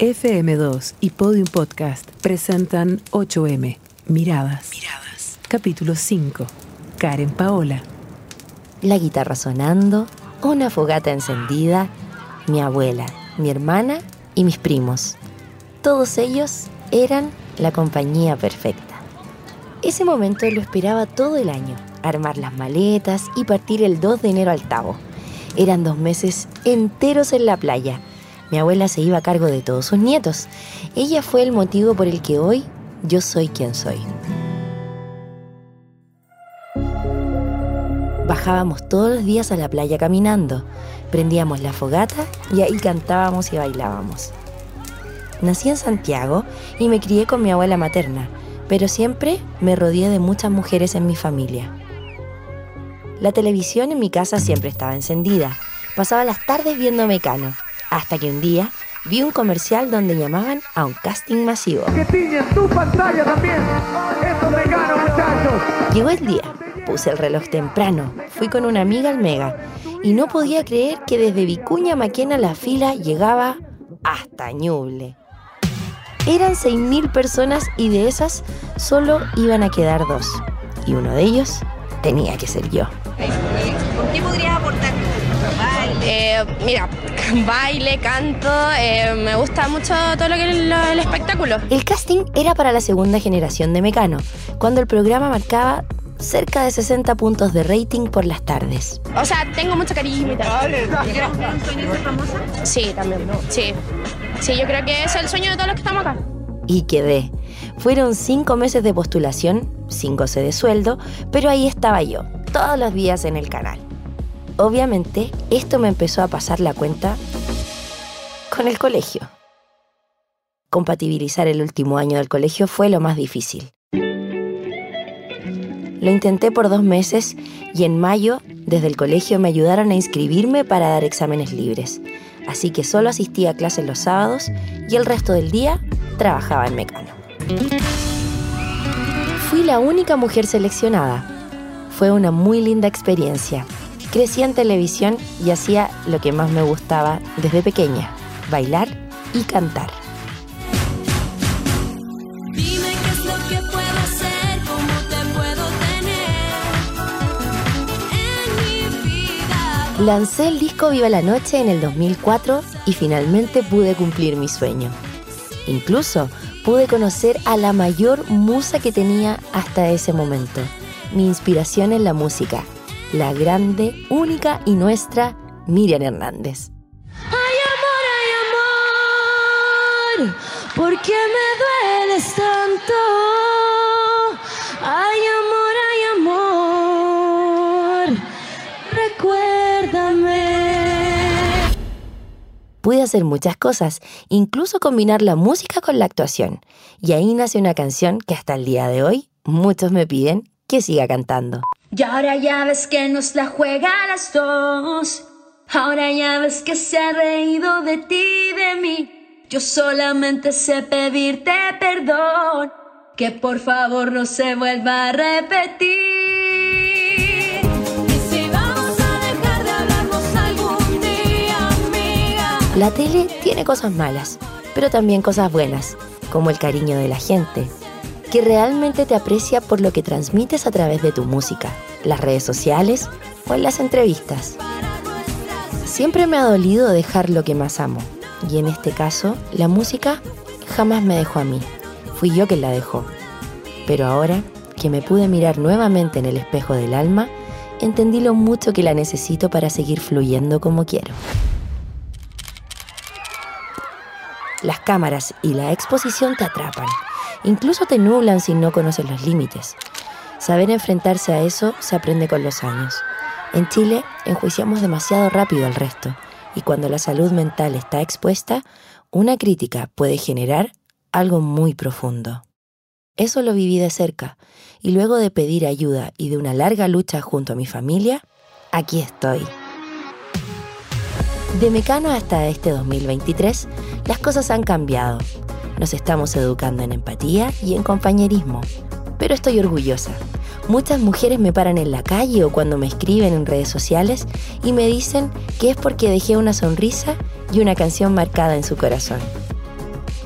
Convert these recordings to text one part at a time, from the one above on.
FM2 y Podium Podcast presentan 8M, Miradas. Miradas. Capítulo 5. Karen Paola. La guitarra sonando, una fogata encendida, mi abuela, mi hermana y mis primos. Todos ellos eran la compañía perfecta. Ese momento lo esperaba todo el año, armar las maletas y partir el 2 de enero al Tabo. Eran dos meses enteros en la playa mi abuela se iba a cargo de todos sus nietos. Ella fue el motivo por el que hoy yo soy quien soy. Bajábamos todos los días a la playa caminando, prendíamos la fogata y ahí cantábamos y bailábamos. Nací en Santiago y me crié con mi abuela materna, pero siempre me rodeé de muchas mujeres en mi familia. La televisión en mi casa siempre estaba encendida. Pasaba las tardes viendo Mecano hasta que un día vi un comercial donde llamaban a un casting masivo. Que tu pantalla también. Esto me gano, muchachos. Llegó el día. Puse el reloj temprano. Fui con una amiga al Mega. Y no podía creer que desde Vicuña Maquena la fila llegaba hasta Ñuble. Eran 6.000 personas y de esas solo iban a quedar dos. Y uno de ellos tenía que ser yo. ¿Por qué podrías aportar? Eh, mira, baile, canto, eh, me gusta mucho todo lo que es el espectáculo. El casting era para la segunda generación de Mecano, cuando el programa marcaba cerca de 60 puntos de rating por las tardes. O sea, tengo mucho cariño y tal. un sueño de ser famosa? Sí, también. Sí. Sí, yo creo que es el sueño de todos los que estamos acá. Y quedé. Fueron cinco meses de postulación, sin goce de sueldo, pero ahí estaba yo, todos los días en el canal. Obviamente, esto me empezó a pasar la cuenta con el colegio. Compatibilizar el último año del colegio fue lo más difícil. Lo intenté por dos meses y en mayo, desde el colegio, me ayudaron a inscribirme para dar exámenes libres. Así que solo asistía a clases los sábados y el resto del día trabajaba en Mecano. Fui la única mujer seleccionada. Fue una muy linda experiencia Crecí en televisión y hacía lo que más me gustaba desde pequeña, bailar y cantar. Lancé el disco Viva la Noche en el 2004 y finalmente pude cumplir mi sueño. Incluso pude conocer a la mayor musa que tenía hasta ese momento, mi inspiración en la música, la grande, única y nuestra Miriam Hernández. Ay, amor, ay, amor, ¿por qué me dueles tanto? Ay, amor, ay, amor, recuérdame. Pude hacer muchas cosas, incluso combinar la música con la actuación. Y ahí nace una canción que hasta el día de hoy muchos me piden que siga cantando. Y ahora ya ves que nos la juega a las dos. Ahora ya ves que se ha reído de ti y de mí. Yo solamente sé pedirte perdón. Que por favor no se vuelva a repetir. Y si vamos a dejar de hablarnos algún día, amiga. La tele tiene cosas malas, pero también cosas buenas, como el cariño de la gente, que realmente te aprecia por lo que transmites a través de tu música, las redes sociales o en las entrevistas. Siempre me ha dolido dejar lo que más amo, y en este caso, la música jamás me dejó a mí, fui yo quien la dejó. Pero ahora que me pude mirar nuevamente en el espejo del alma, entendí lo mucho que la necesito para seguir fluyendo como quiero. Las cámaras y la exposición te atrapan Incluso te nublan si no conoces los límites. Saber enfrentarse a eso se aprende con los años. En Chile enjuiciamos demasiado rápido al resto y cuando la salud mental está expuesta, una crítica puede generar algo muy profundo. Eso lo viví de cerca y luego de pedir ayuda y de una larga lucha junto a mi familia, aquí estoy. De Mecano hasta este 2023, las cosas han cambiado nos estamos educando en empatía y en compañerismo. Pero estoy orgullosa. Muchas mujeres me paran en la calle o cuando me escriben en redes sociales y me dicen que es porque dejé una sonrisa y una canción marcada en su corazón.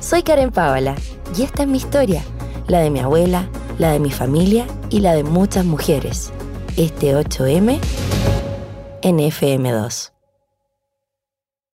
Soy Karen Paola y esta es mi historia, la de mi abuela, la de mi familia y la de muchas mujeres. Este 8M en FM2.